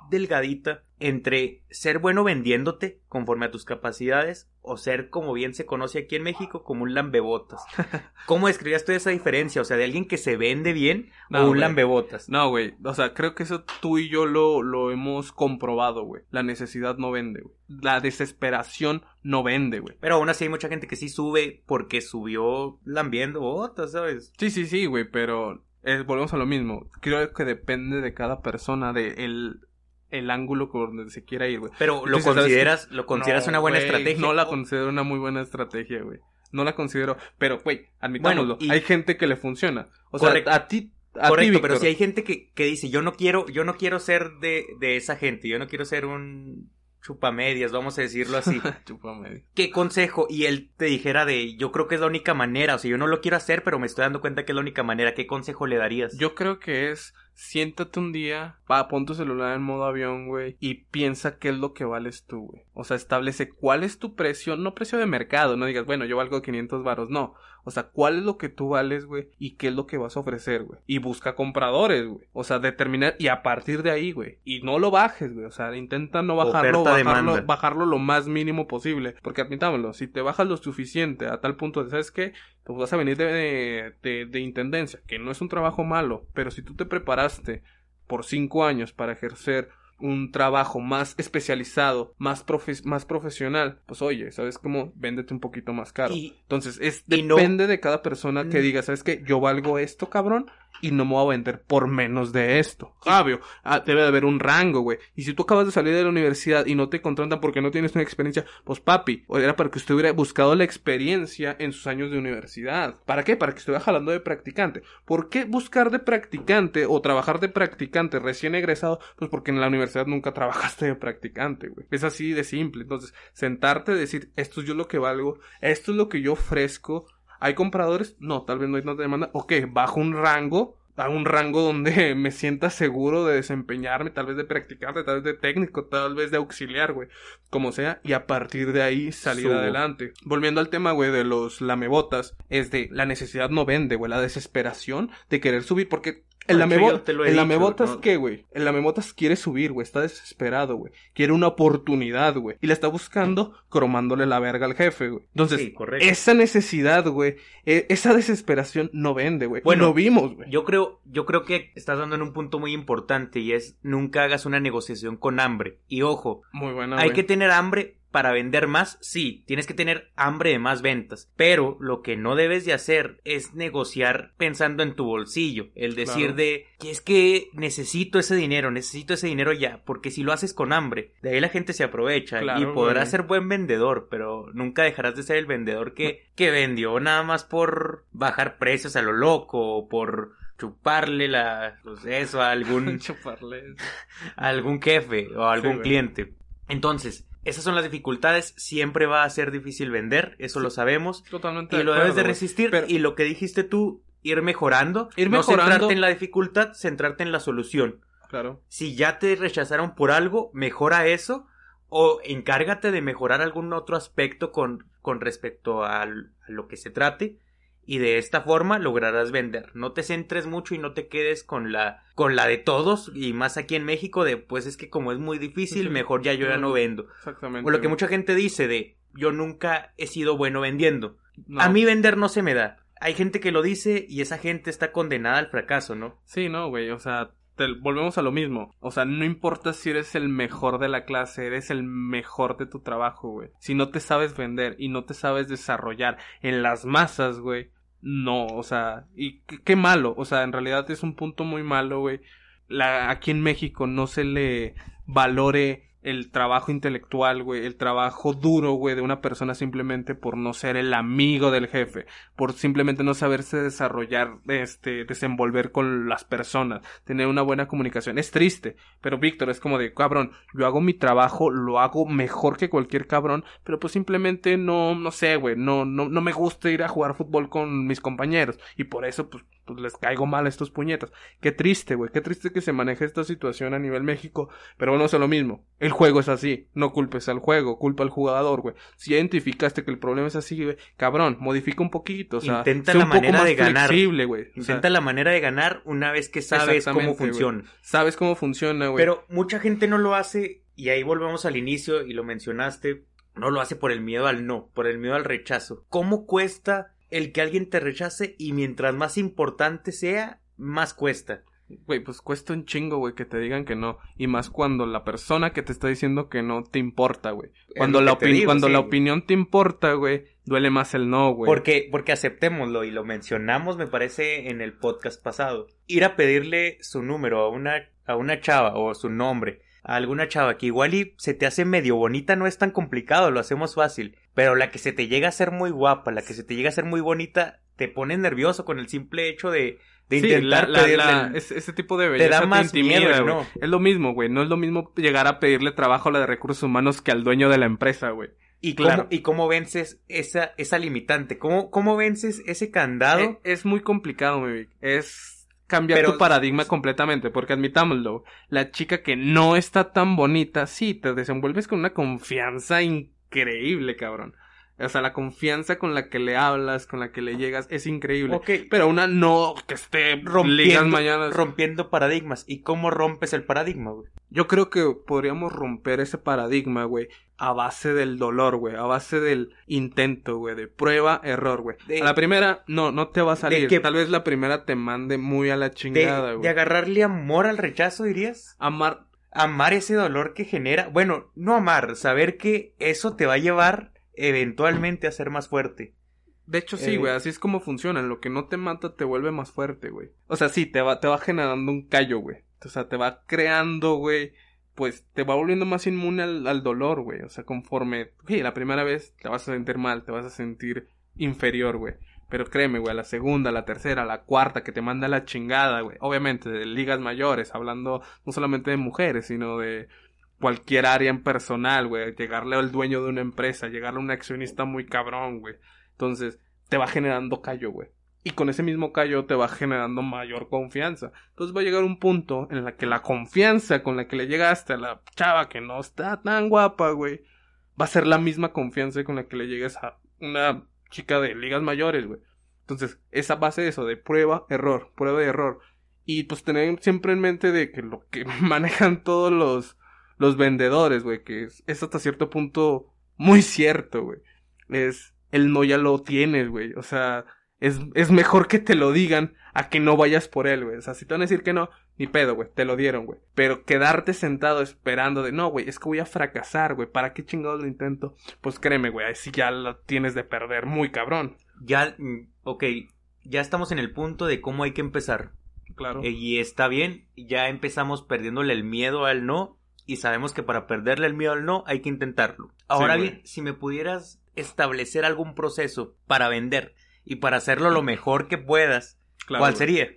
[SPEAKER 1] delgadita entre ser bueno vendiéndote conforme a tus capacidades o ser como bien se conoce aquí en México como un lambebotas. [LAUGHS] ¿Cómo describías tú esa diferencia? O sea, de alguien que se vende bien
[SPEAKER 2] No,
[SPEAKER 1] o un
[SPEAKER 2] güey.
[SPEAKER 1] lambebotas.
[SPEAKER 2] No, güey. O sea, creo que eso tú y yo lo, lo hemos comprobado, güey. La necesidad no vende, güey. La desesperación no vende, güey.
[SPEAKER 1] Pero aún así hay mucha gente que sí sube porque subió lambiendo botas, ¿sabes?
[SPEAKER 2] Sí, sí, sí, güey, pero eh, volvemos a lo mismo. Creo que depende de cada persona, de el, el ángulo por donde se quiera ir, güey.
[SPEAKER 1] Pero lo
[SPEAKER 2] Entonces, ¿sabes
[SPEAKER 1] consideras, lo consideras
[SPEAKER 2] No,
[SPEAKER 1] una buena estrategia.
[SPEAKER 2] No la considero una muy buena estrategia, güey. No la considero. Pero, güey, admitámoslo.
[SPEAKER 1] Bueno, y-
[SPEAKER 2] Hay gente que le funciona. O sea,
[SPEAKER 1] Correcto.
[SPEAKER 2] a ti. A
[SPEAKER 1] Correcto,
[SPEAKER 2] ti,
[SPEAKER 1] pero si hay gente que, que dice, yo no quiero, yo no quiero ser de, de esa gente, yo no quiero ser un chupamedias, vamos a decirlo así. [LAUGHS]
[SPEAKER 2] Chúpame.
[SPEAKER 1] ¿Qué consejo? Y él te dijera de, yo creo que es la única manera, o sea, yo no lo quiero hacer, pero me estoy dando cuenta que es la única manera, ¿qué consejo le darías?
[SPEAKER 2] Yo creo que es siéntate un día, va, pon tu celular en modo avión, güey, y piensa qué es lo que vales tú, güey. O sea, establece cuál es tu precio, no precio de mercado, no digas, bueno, yo valgo 500 varos, no. O sea, cuál es lo que tú vales, güey, y qué es lo que vas a ofrecer, güey. Y busca compradores, güey. O sea, determinar, y a partir de ahí, güey. Y no lo bajes, güey. O sea, intenta no bajarlo,
[SPEAKER 1] Oferta,
[SPEAKER 2] bajarlo, bajarlo lo más mínimo posible. Porque admitámoslo, si te bajas lo suficiente a tal punto de, ¿sabes qué? Pues vas a venir de, de, de- de intendencia, que no es un trabajo malo, pero si tú te preparaste por cinco años para ejercer un trabajo más especializado, más, profe- más profesional, pues oye, ¿sabes cómo? Véndete un poquito más caro.
[SPEAKER 1] Y-
[SPEAKER 2] Entonces, es,
[SPEAKER 1] no-
[SPEAKER 2] depende de cada persona que
[SPEAKER 1] Mm.
[SPEAKER 2] diga, ¿sabes qué? Yo valgo esto, cabrón, y no me voy a vender por menos de esto. Obvio, ah, debe de haber un rango, güey. Y si tú acabas de salir de la universidad y no te contratan porque no tienes una experiencia, pues papi, era para que usted hubiera buscado la experiencia en sus años de universidad. ¿Para qué? Para que estuviera jalando de practicante. ¿Por qué buscar de practicante o trabajar de practicante recién egresado? Pues porque en la universidad nunca [LAUGHS] trabajaste de practicante, güey. Es así de simple. Entonces, sentarte decir, esto es yo lo que valgo, esto es lo que yo ofrezco. ¿Hay compradores? No, tal vez no hay tanta demanda. Ok, bajo un rango, a un rango donde [LAUGHS] me sienta seguro de desempeñarme, tal vez de practicante, tal vez de técnico, tal vez de auxiliar, güey. Como sea, y a partir de ahí salir
[SPEAKER 1] Subo.
[SPEAKER 2] adelante. Volviendo al tema, güey, de los lamebotas, es de la necesidad no vende, güey, la desesperación de querer subir, porque el lamebotas. ¿qué, güey? El lamebotas quiere subir, güey, está desesperado, güey. Quiere una oportunidad, güey. Y la está buscando cromándole la verga al jefe, güey. Entonces,
[SPEAKER 1] Sí,
[SPEAKER 2] esa necesidad, güey, e- esa desesperación no vende, güey.
[SPEAKER 1] Bueno,
[SPEAKER 2] lo vimos, güey.
[SPEAKER 1] Yo creo, yo creo que estás dando en un punto muy importante y es nunca hagas una negociación con hambre. Y ojo,
[SPEAKER 2] Muy buena,
[SPEAKER 1] hay que tener hambre para vender más, sí, tienes que tener hambre de más ventas, pero lo que no debes de hacer es negociar pensando en tu bolsillo, el decir
[SPEAKER 2] Claro.
[SPEAKER 1] de que es que necesito ese dinero, necesito ese dinero ya, porque si lo haces con hambre, de ahí la gente se aprovecha
[SPEAKER 2] Claro,
[SPEAKER 1] y podrás
[SPEAKER 2] güey.
[SPEAKER 1] ser buen vendedor, pero nunca dejarás de ser el vendedor que, que vendió nada más por bajar precios a lo loco o por chuparle la, pues eso a algún [LAUGHS]
[SPEAKER 2] Chuparle.
[SPEAKER 1] a [LAUGHS] algún jefe o a algún cliente. Entonces, esas son las dificultades. Siempre va a ser difícil vender, eso lo sabemos.
[SPEAKER 2] Totalmente.
[SPEAKER 1] Y lo debes de resistir.
[SPEAKER 2] Pero-
[SPEAKER 1] Y lo que dijiste tú, ir mejorando.
[SPEAKER 2] Ir
[SPEAKER 1] no
[SPEAKER 2] mejorando.
[SPEAKER 1] centrarte en la dificultad, centrarte en la solución.
[SPEAKER 2] Claro.
[SPEAKER 1] Si ya te rechazaron por algo, mejora eso. O encárgate de mejorar algún otro aspecto con, con respecto a lo que se trate y de esta forma lograrás vender. No te centres mucho y no te quedes con la con la de todos y más aquí en México de pues es que como es muy difícil, mejor ya yo ya no vendo.
[SPEAKER 2] Exactamente.
[SPEAKER 1] O lo que mucha gente dice de yo nunca he sido bueno vendiendo.
[SPEAKER 2] No.
[SPEAKER 1] A mí vender no se me da. Hay gente que lo dice y esa gente está condenada al fracaso, ¿no?
[SPEAKER 2] Sí, no, güey, o sea, te- volvemos a lo mismo. O sea, no importa si eres el mejor de la clase, eres el mejor de tu trabajo, güey. Si no te sabes vender y no te sabes desarrollar en las masas, güey, no, o sea, y qué, malo, o sea, en realidad es un punto muy malo, güey. La, aquí en México no se le valore el trabajo intelectual, güey, el trabajo duro, güey, de una persona simplemente por no ser el amigo del jefe, por simplemente no saberse desarrollar, este, desenvolver con las personas, tener una buena comunicación. Es triste, pero Víctor es como de, cabrón, yo hago mi trabajo, lo hago mejor que cualquier cabrón, pero pues simplemente no, no sé, güey, no, no, no me gusta ir a jugar fútbol con mis compañeros y por eso, pues, pues les caigo mal a estos puñetas. Qué triste, güey, qué triste que se maneje esta situación a nivel México, pero bueno, es lo mismo. El juego es así, no culpes al juego, culpa al jugador, güey. Si identificaste que el problema es así, güey, cabrón, modifica un poquito, o sea,
[SPEAKER 1] Intenta
[SPEAKER 2] sé
[SPEAKER 1] la
[SPEAKER 2] un poco
[SPEAKER 1] manera
[SPEAKER 2] más
[SPEAKER 1] de ganar.
[SPEAKER 2] flexible, güey. O sea,
[SPEAKER 1] Intenta la manera de ganar una vez que sabes cómo funciona.
[SPEAKER 2] sabes cómo funciona, güey.
[SPEAKER 1] Pero mucha gente no lo hace, y ahí volvemos al inicio, y lo mencionaste, no lo hace por el miedo al no, por el miedo al rechazo. ¿Cómo cuesta el que alguien te rechace? Y mientras más importante sea, más cuesta.
[SPEAKER 2] Güey, pues cuesta un chingo, güey, que te digan que no. Y más cuando la persona que te está diciendo que no te importa, güey. Cuando,
[SPEAKER 1] lo
[SPEAKER 2] la,
[SPEAKER 1] que te
[SPEAKER 2] opin-
[SPEAKER 1] digo,
[SPEAKER 2] cuando
[SPEAKER 1] sí.
[SPEAKER 2] la opinión te importa, güey, duele más el no, güey.
[SPEAKER 1] Porque, porque aceptémoslo, y lo mencionamos, me parece, en el podcast pasado. Ir a pedirle su número a una, a una chava, o su nombre, a alguna chava que igual y se te hace medio bonita, no es tan complicado, lo hacemos fácil. Pero la que se te llega a ser muy guapa, la que se te llega a ser muy bonita, te pone nervioso con el simple hecho de, de
[SPEAKER 2] Sí,
[SPEAKER 1] intentar
[SPEAKER 2] la- la-
[SPEAKER 1] pedirle
[SPEAKER 2] la-
[SPEAKER 1] el-
[SPEAKER 2] ese, ese tipo de
[SPEAKER 1] Te
[SPEAKER 2] belleza
[SPEAKER 1] da más
[SPEAKER 2] intimida,
[SPEAKER 1] miedo,
[SPEAKER 2] güey.
[SPEAKER 1] ¿no?
[SPEAKER 2] Es lo mismo, güey. No es lo mismo llegar a pedirle trabajo a la de recursos humanos que al dueño de la empresa, güey.
[SPEAKER 1] ¿Y,
[SPEAKER 2] Claro.
[SPEAKER 1] cómo, ¿Y cómo vences esa, esa limitante? ¿Cómo, ¿Cómo vences ese candado?
[SPEAKER 2] Eh, Es, muy complicado, Vic. Es cambiar
[SPEAKER 1] Pero-
[SPEAKER 2] tu paradigma completamente, porque admitámoslo, la chica que no está tan bonita, sí, te desenvuelves con una confianza increíble, cabrón. O sea, la confianza con la que le hablas, con la que le llegas, es increíble. Pero una no que esté
[SPEAKER 1] rompiendo,
[SPEAKER 2] mañanas.
[SPEAKER 1] rompiendo paradigmas. ¿Y cómo rompes el paradigma, güey?
[SPEAKER 2] Yo creo que podríamos romper ese paradigma, güey, a base del dolor, güey, a base del intento, güey, de prueba, error, güey.
[SPEAKER 1] De-
[SPEAKER 2] A la primera, no, no te va a salir.
[SPEAKER 1] que-
[SPEAKER 2] Tal vez la primera te mande muy a la
[SPEAKER 1] De,
[SPEAKER 2] chingada,
[SPEAKER 1] de
[SPEAKER 2] güey.
[SPEAKER 1] agarrarle amor al rechazo, dirías.
[SPEAKER 2] Amar,
[SPEAKER 1] Amar ese dolor que genera. Bueno, no amar, saber que eso te va a llevar eventualmente a ser más fuerte.
[SPEAKER 2] De hecho, sí,
[SPEAKER 1] Eh,
[SPEAKER 2] güey, así es como funciona. Lo que no te mata te vuelve más fuerte, güey. O sea, sí, te va, te va generando un callo, güey. O sea, te va creando, güey. Pues te va volviendo más inmune al, al dolor, güey. O sea, conforme. Sí, la primera vez te vas a sentir mal, te vas a sentir inferior, güey. Pero créeme, güey, la segunda, la tercera, la cuarta, que te manda la chingada, güey. Obviamente, de ligas mayores, hablando no solamente de mujeres, sino de cualquier área en personal, güey. Llegarle al dueño de una empresa, llegarle a un accionista muy cabrón, güey. Entonces, te va generando callo, güey. Y con ese mismo callo te va generando mayor confianza. Entonces va a llegar un punto en la que la confianza con la que le llegaste a la chava que no está tan guapa, güey, va a ser la misma confianza con la que le llegues a una chica de ligas mayores, güey. Entonces, esa base de eso, de prueba, error, prueba y error. Y pues tener siempre en mente de que lo que [LAUGHS] manejan todos los, los vendedores, güey, que es, hasta cierto punto muy cierto, güey. Es, el no ya lo tienes, güey. O sea, es, es mejor que te lo digan a que no vayas por él, güey. O sea, si te van a decir que no, Ni pedo, güey, te lo dieron, güey. Pero quedarte sentado esperando de, no, güey, es que voy a fracasar, güey, ¿para qué chingados lo intento? Pues créeme, güey, así ya lo tienes de perder muy cabrón.
[SPEAKER 1] Ya, mm, ok, ya estamos en el punto de cómo hay que empezar.
[SPEAKER 2] Claro.
[SPEAKER 1] Eh, Y está bien, ya empezamos perdiéndole el miedo al no y sabemos que para perderle el miedo al no hay que intentarlo. Ahora bien, si me pudieras establecer algún proceso para vender y para hacerlo lo mejor que puedas,
[SPEAKER 2] Claro,
[SPEAKER 1] ¿cuál
[SPEAKER 2] güey.
[SPEAKER 1] sería?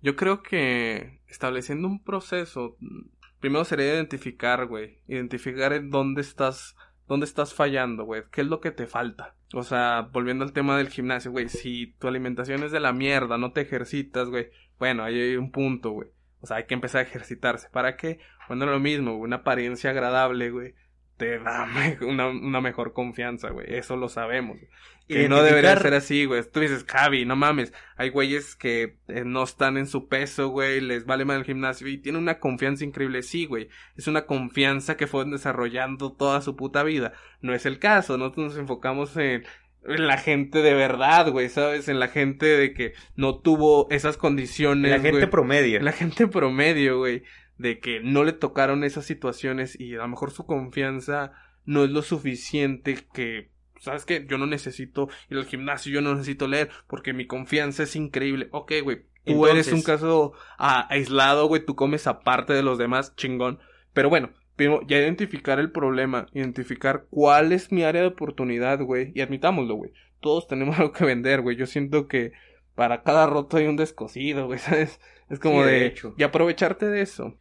[SPEAKER 2] Yo creo que estableciendo un proceso, mm, primero sería identificar, güey, identificar en dónde estás, dónde estás fallando, güey, qué es lo que te falta. O sea, volviendo al tema del gimnasio, güey, si tu alimentación es de la mierda, no te ejercitas, güey, bueno, ahí hay un punto, güey. O sea, hay que empezar a ejercitarse. ¿Para qué? Bueno, lo mismo, una apariencia agradable, güey, te da [LAUGHS] una, una mejor confianza, güey, eso lo sabemos. Que no debería ser así, güey. Tú dices, Javi, no mames. Hay güeyes que eh, no están en su peso, güey. Les vale mal el gimnasio y tienen una confianza increíble. Sí, güey. Es una confianza que fueron desarrollando toda su puta vida. No es el caso. Nosotros nos enfocamos en, en la gente de verdad, güey. ¿Sabes? En la gente de que no tuvo esas condiciones.
[SPEAKER 1] La gente
[SPEAKER 2] güey.
[SPEAKER 1] promedio.
[SPEAKER 2] La gente promedio, güey, de que no le tocaron esas situaciones y a lo mejor su confianza no es lo suficiente que, ¿sabes qué? Yo no necesito ir al gimnasio, yo no necesito leer porque mi confianza es increíble. Ok, güey, tú eres un caso aislado, güey, tú comes aparte de los demás, chingón. Pero bueno, primero, ya identificar el problema, identificar cuál es mi área de oportunidad, güey, y admitámoslo, güey. Todos tenemos [LAUGHS] algo que vender, güey. Yo siento que para cada roto hay un descosido, güey, [LAUGHS] ¿sabes? Es como
[SPEAKER 1] Sí, de
[SPEAKER 2] de,
[SPEAKER 1] hecho.
[SPEAKER 2] y aprovecharte de eso.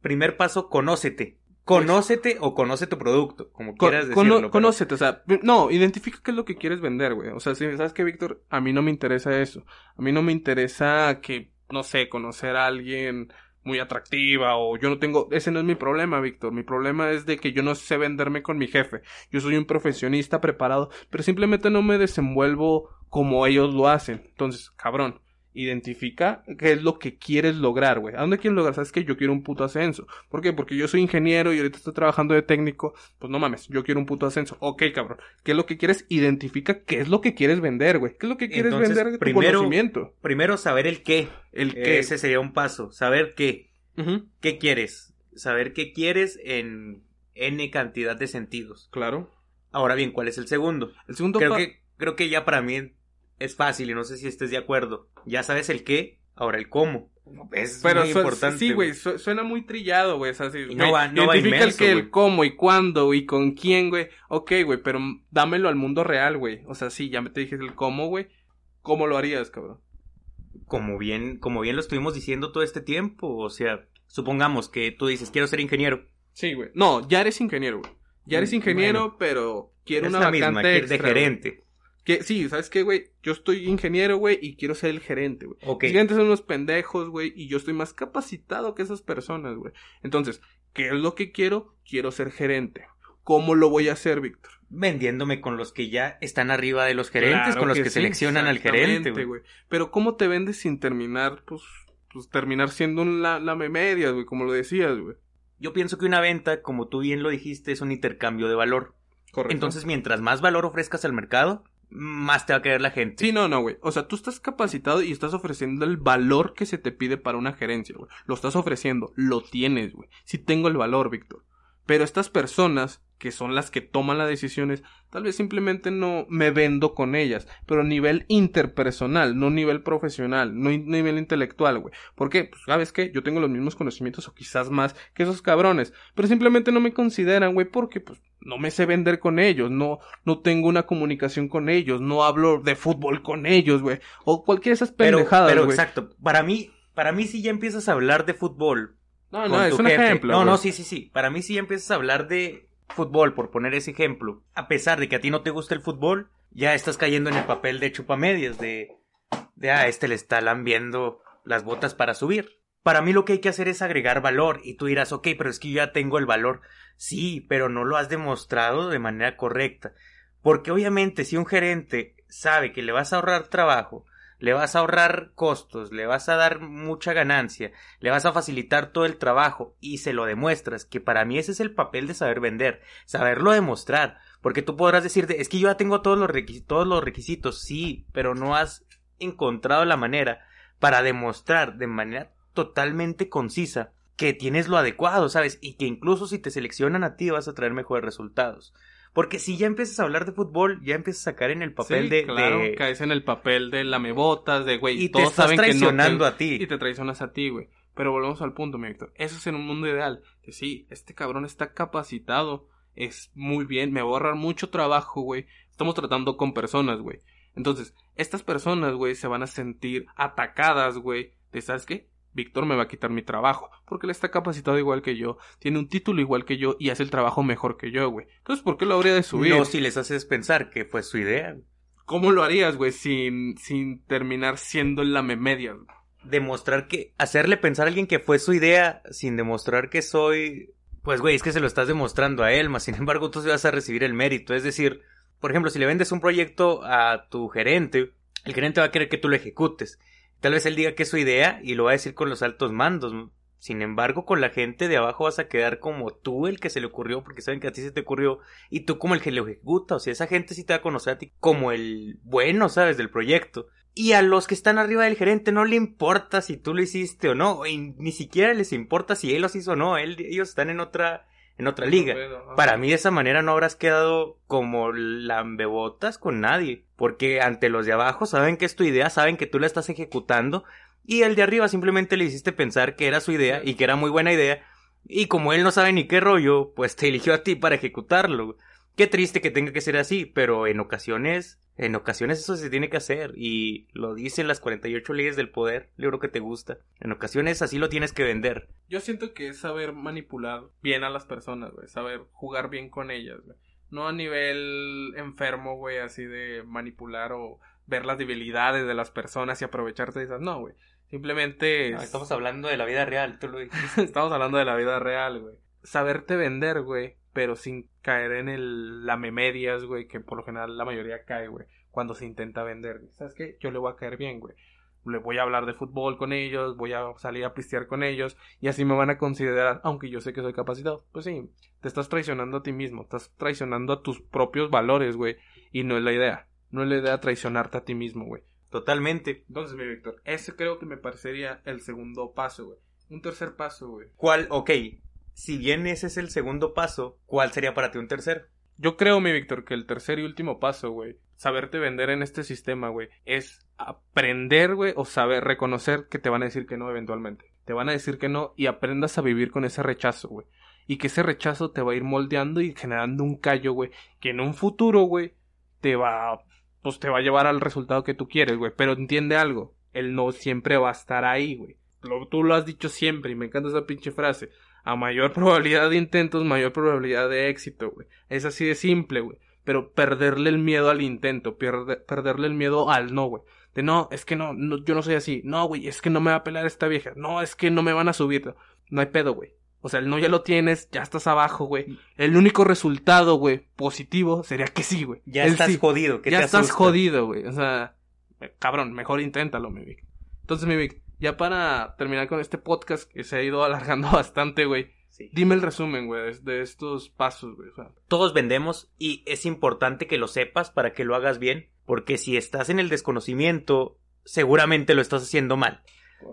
[SPEAKER 1] Primer paso, conócete. Conócete o conoce tu producto, como
[SPEAKER 2] Co-
[SPEAKER 1] quieras
[SPEAKER 2] cono-
[SPEAKER 1] decirlo. pero-
[SPEAKER 2] Conócete, o sea, no, identifica qué es lo que quieres vender, güey. O sea, si sabes que, Víctor, a mí no me interesa eso. A mí no me interesa que, no sé, conocer a alguien muy atractiva o yo no tengo, ese no es mi problema, Víctor. Mi problema es de que yo no sé venderme con mi jefe. Yo soy un profesionista preparado, pero simplemente no me desenvuelvo como ellos lo hacen. Entonces, cabrón, identifica qué es lo que quieres lograr, güey. ¿A dónde quieres lograr? ¿Sabes que Yo quiero un puto ascenso. ¿Por qué? Porque yo soy ingeniero y ahorita estoy trabajando de técnico. Pues no mames, yo quiero un puto ascenso. Ok, cabrón. ¿Qué es lo que quieres? Identifica qué es lo que quieres vender, güey. ¿Qué es lo que quieres
[SPEAKER 1] Entonces,
[SPEAKER 2] vender de tu
[SPEAKER 1] primero-
[SPEAKER 2] conocimiento?
[SPEAKER 1] Primero, saber el qué.
[SPEAKER 2] El qué.
[SPEAKER 1] Ese sería un paso. Saber qué. ¿Qué quieres? Saber qué quieres en N cantidad de sentidos.
[SPEAKER 2] Claro.
[SPEAKER 1] Ahora bien, ¿cuál es el segundo?
[SPEAKER 2] El segundo
[SPEAKER 1] Creo que, creo que ya para mí es fácil y no sé si estés de acuerdo. Ya sabes el qué, ahora el cómo. Es
[SPEAKER 2] Pero
[SPEAKER 1] muy importante.
[SPEAKER 2] sí, güey, su- suena muy trillado, güey. O sea, sí,
[SPEAKER 1] Y no
[SPEAKER 2] güey,
[SPEAKER 1] va- no va
[SPEAKER 2] identifica
[SPEAKER 1] inmenso,
[SPEAKER 2] el qué,
[SPEAKER 1] güey.
[SPEAKER 2] el cómo y cuándo y con quién, güey. Ok, güey, pero dámelo al mundo real, güey. O sea, sí, ya me te dije el cómo, güey. ¿Cómo lo harías, cabrón?
[SPEAKER 1] Como bien, como bien lo estuvimos diciendo todo este tiempo. O sea, supongamos que tú dices, quiero ser ingeniero.
[SPEAKER 2] Sí, güey. No, ya eres ingeniero, güey. Ya eres
[SPEAKER 1] Mm,
[SPEAKER 2] ingeniero,
[SPEAKER 1] bueno.
[SPEAKER 2] pero quiero
[SPEAKER 1] es
[SPEAKER 2] una
[SPEAKER 1] la
[SPEAKER 2] vacante
[SPEAKER 1] misma, que
[SPEAKER 2] extra,
[SPEAKER 1] de gerente.
[SPEAKER 2] Que, sí, ¿sabes qué, güey? Yo estoy ingeniero, güey, y quiero ser el gerente, güey.
[SPEAKER 1] Ok.
[SPEAKER 2] Los gerentes son unos pendejos, güey, y yo estoy más capacitado que esas personas, güey. Entonces, ¿qué es lo que quiero? Quiero ser gerente. ¿Cómo lo voy a hacer, Víctor?
[SPEAKER 1] Vendiéndome con los que ya están arriba de los gerentes,
[SPEAKER 2] Claro
[SPEAKER 1] con los que,
[SPEAKER 2] sí,
[SPEAKER 1] seleccionan al gerente, güey.
[SPEAKER 2] Pero ¿cómo te vendes sin terminar, pues, pues terminar siendo un la, lame medias, güey, como lo decías, güey?
[SPEAKER 1] Yo pienso que una venta, como tú bien lo dijiste, es un intercambio de valor.
[SPEAKER 2] Correcto.
[SPEAKER 1] Entonces, mientras más valor ofrezcas al mercado, más te va a querer la gente.
[SPEAKER 2] Sí, no, no, güey. O sea, tú estás capacitado y estás ofreciendo el valor que se te pide para una gerencia, güey. Lo estás ofreciendo, lo tienes, güey. Sí tengo el valor, Víctor. Pero estas personas, que son las que toman las decisiones, tal vez simplemente no me vendo con ellas. Pero a nivel interpersonal, no a nivel profesional, no a nivel intelectual, güey. ¿Por qué? Pues, ¿sabes qué? Yo tengo los mismos conocimientos o quizás más que esos cabrones. Pero simplemente no me consideran, güey, porque, pues, no me sé vender con ellos, no, no tengo una comunicación con ellos, no hablo de fútbol con ellos, güey. O cualquiera de esas
[SPEAKER 1] pero,
[SPEAKER 2] pendejadas,
[SPEAKER 1] pero
[SPEAKER 2] güey.
[SPEAKER 1] exacto. Para mí, para mí si ya empiezas a hablar de fútbol.
[SPEAKER 2] No, no, es un
[SPEAKER 1] jefe-
[SPEAKER 2] ejemplo.
[SPEAKER 1] No, no, sí, sí, sí. Para mí si ya empiezas a hablar de fútbol, por poner ese ejemplo. A pesar de que a ti no te gusta el fútbol, ya estás cayendo en el papel de chupamedias, de, de, ah, este le está lambiendo las botas para subir. Para mí lo que hay que hacer es agregar valor y tú dirás, ok, pero es que yo ya tengo el valor. Sí, pero no lo has demostrado de manera correcta. Porque obviamente si un gerente sabe que le vas a ahorrar trabajo, le vas a ahorrar costos, le vas a dar mucha ganancia, le vas a facilitar todo el trabajo y se lo demuestras, que para mí ese es el papel de saber vender, saberlo demostrar, porque tú podrás decirte, es que yo ya tengo todos los, todos los requisitos, sí, pero no has encontrado la manera para demostrar de manera totalmente concisa, que tienes lo adecuado, ¿sabes? Y que incluso si te seleccionan a ti vas a traer mejores resultados. Porque si ya empiezas a hablar de fútbol, ya empiezas a sacar en el papel
[SPEAKER 2] Sí,
[SPEAKER 1] de,
[SPEAKER 2] claro,
[SPEAKER 1] de-
[SPEAKER 2] caes en el papel de lamebotas, de güey,
[SPEAKER 1] Y te
[SPEAKER 2] todos
[SPEAKER 1] estás
[SPEAKER 2] saben que no
[SPEAKER 1] traicionando
[SPEAKER 2] te-
[SPEAKER 1] a ti.
[SPEAKER 2] Y te traicionas a ti, güey. Pero volvemos al punto, mi Víctor. Eso es en un mundo ideal. Que sí, este cabrón está capacitado. Es muy bien, me va a ahorrar mucho trabajo, güey. Estamos tratando con personas, güey. Entonces, estas personas, güey, se van a sentir atacadas, güey. De, ¿sabes qué? Víctor me va a quitar mi trabajo. Porque él está capacitado igual que yo. Tiene un título igual que yo y hace el trabajo mejor que yo, güey. Entonces, ¿por qué lo habría de subir?
[SPEAKER 1] No si les haces pensar que fue su idea.
[SPEAKER 2] ¿Cómo lo harías, güey, sin, sin terminar siendo la media?
[SPEAKER 1] Demostrar que. Hacerle pensar a alguien que fue su idea sin demostrar que soy. Pues, güey, es que se lo estás demostrando a él, más sin embargo, tú sí vas a recibir el mérito. Es decir, por ejemplo, si le vendes un proyecto a tu gerente, el gerente va a querer que tú lo ejecutes. Tal vez él diga que es su idea y lo va a decir con los altos mandos. Sin embargo, con la gente de abajo vas a quedar como tú el que se le ocurrió, porque saben que a ti se te ocurrió, y tú como el que lo ejecuta. O sea, esa gente sí te va a conocer a ti como el bueno, ¿sabes? Del proyecto. Y a los que están arriba del gerente no le importa si tú lo hiciste o no, y ni siquiera les importa si él los hizo o no, él- ellos están en otra, en otra liga. Para mí de esa manera no habrás quedado como lambebotas con nadie, porque ante los de abajo saben que es tu idea, saben que tú la estás ejecutando, y el de arriba simplemente le hiciste pensar que era su idea y que era muy buena idea, y como él no sabe ni qué rollo, pues te eligió a ti para ejecutarlo. Qué triste que tenga que ser así, pero en ocasiones, en ocasiones eso se tiene que hacer, y lo dicen las 48 leyes del poder, libro que te gusta. En ocasiones así lo tienes que vender.
[SPEAKER 2] Yo siento que es saber manipular bien a las personas, güey. Saber jugar bien con ellas, güey. No a nivel enfermo, güey, así de manipular o ver las debilidades de las personas y aprovecharse de esas. No, güey. Simplemente
[SPEAKER 1] No, estamos hablando de la vida real, tú lo dijiste. [LAUGHS]
[SPEAKER 2] estamos hablando de la vida real, güey. Saberte vender, güey, pero sin caer en el lamemedias, güey, que por lo general la mayoría cae, güey, cuando se intenta vender. ¿Sabes qué? Yo le voy a caer bien, güey. Le voy a hablar de fútbol con ellos, voy a salir a pistear con ellos y así me van a considerar, aunque yo sé que soy capacitado. Pues sí, te estás traicionando a ti mismo, estás traicionando a tus propios valores, güey, y no es la idea. No es la idea traicionarte a ti mismo, güey.
[SPEAKER 1] Totalmente.
[SPEAKER 2] Entonces, mi Víctor, ese creo que me parecería el segundo paso, güey. Un tercer paso, güey.
[SPEAKER 1] ¿Cuál? Ok. Si bien ese es el segundo paso, ¿cuál sería para ti un tercero?
[SPEAKER 2] Yo creo, mi Víctor, que el tercer y último paso, güey, saberte vender en este sistema, güey, es aprender, güey, o saber reconocer que te van a decir que no eventualmente. Te van a decir que no y aprendas a vivir con ese rechazo, güey. Y que ese rechazo te va a ir moldeando y generando un callo, güey, que en un futuro, güey, te va, pues te va a llevar al resultado que tú quieres, güey. Pero entiende algo, el no siempre va a estar ahí, güey. Lo- tú lo has dicho siempre y me encanta esa pinche frase. A mayor [LAUGHS] probabilidad de intentos, mayor probabilidad de éxito, güey. Es así de simple, güey. Pero perderle el miedo al intento, pierde- perderle el miedo al no, güey. De no, es que no, no, yo no soy así. No, güey, es que no me va a pelar esta vieja. No, es que no me van a subir. No hay pedo, güey. O sea, el no ya lo tienes, ya estás abajo, güey. El único resultado, güey, positivo sería que sí, güey.
[SPEAKER 1] Ya
[SPEAKER 2] El
[SPEAKER 1] estás
[SPEAKER 2] sí.
[SPEAKER 1] jodido. ¿qué
[SPEAKER 2] Ya
[SPEAKER 1] te
[SPEAKER 2] estás jodido, güey. O sea, eh, cabrón, mejor inténtalo, mi Vic. Entonces, mi Vic, ya para terminar con este podcast que se ha ido alargando [LAUGHS] bastante, güey.
[SPEAKER 1] Sí.
[SPEAKER 2] Dime el resumen, güey, de, estos pasos, güey. O sea,
[SPEAKER 1] Todos vendemos y es importante que lo sepas para que lo hagas bien, porque si estás en el desconocimiento, seguramente lo estás haciendo mal.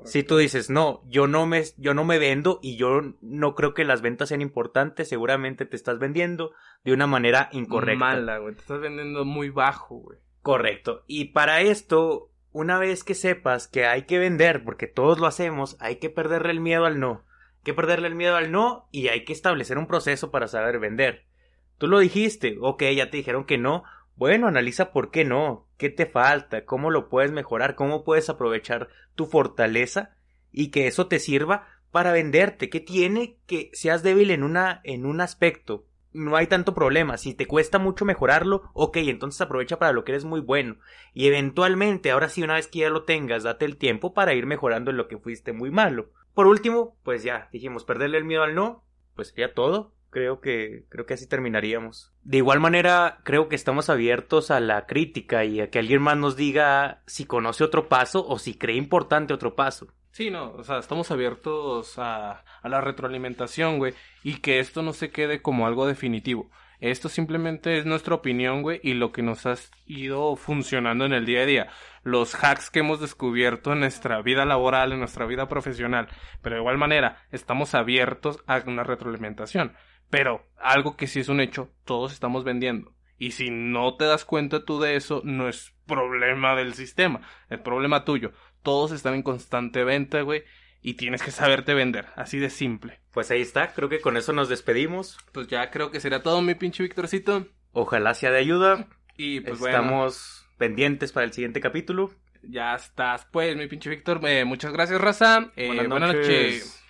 [SPEAKER 1] Si tú dices, no, yo no me, yo no me vendo y yo no creo que las ventas sean importantes, seguramente te estás vendiendo de una manera incorrecta.
[SPEAKER 2] Mala, güey. Te estás vendiendo muy bajo, güey.
[SPEAKER 1] Correcto. Y para esto, una vez que sepas que hay que vender, porque todos lo hacemos, hay que perderle el miedo al no. Hay que perderle el miedo al no y hay que establecer un proceso para saber vender. Tú lo dijiste, ok, ya te dijeron que no. Bueno, analiza por qué no, qué te falta, cómo lo puedes mejorar, cómo puedes aprovechar tu fortaleza y que eso te sirva para venderte. ¿Qué tiene que seas débil en una en un aspecto? No hay tanto problema. Si te cuesta mucho mejorarlo, ok, entonces aprovecha para lo que eres muy bueno. Y eventualmente, ahora sí, una vez que ya lo tengas, date el tiempo para ir mejorando en lo que fuiste muy malo. Por último, pues ya, dijimos, perderle el miedo al no, pues sería todo. Creo que, creo que así terminaríamos. De igual manera, creo que estamos abiertos a la crítica y a que alguien más nos diga si conoce otro paso o si cree importante otro paso.
[SPEAKER 2] Sí, no, o sea, estamos abiertos a, la retroalimentación, güey, y que esto no se quede como algo definitivo. Esto simplemente es nuestra opinión, güey, y lo que nos ha ido funcionando en el día a día. Los hacks que hemos descubierto en nuestra vida laboral, en nuestra vida profesional. Pero de igual manera, estamos abiertos a una retroalimentación. Pero algo que sí es un hecho, todos estamos vendiendo. Y si no te das cuenta tú de eso, no es problema del sistema, es problema tuyo. Todos están en constante venta, güey, y tienes que saberte vender, así de simple.
[SPEAKER 1] Pues ahí está, creo que con eso nos despedimos.
[SPEAKER 2] Pues ya creo que será todo, mi pinche Victorcito.
[SPEAKER 1] Ojalá sea de ayuda.
[SPEAKER 2] Y pues
[SPEAKER 1] Estamos pendientes para el siguiente capítulo.
[SPEAKER 2] Ya estás, pues, mi pinche Víctor. Eh, muchas gracias, raza. Eh,
[SPEAKER 1] Buenas
[SPEAKER 2] buenas
[SPEAKER 1] noches.
[SPEAKER 2] noches.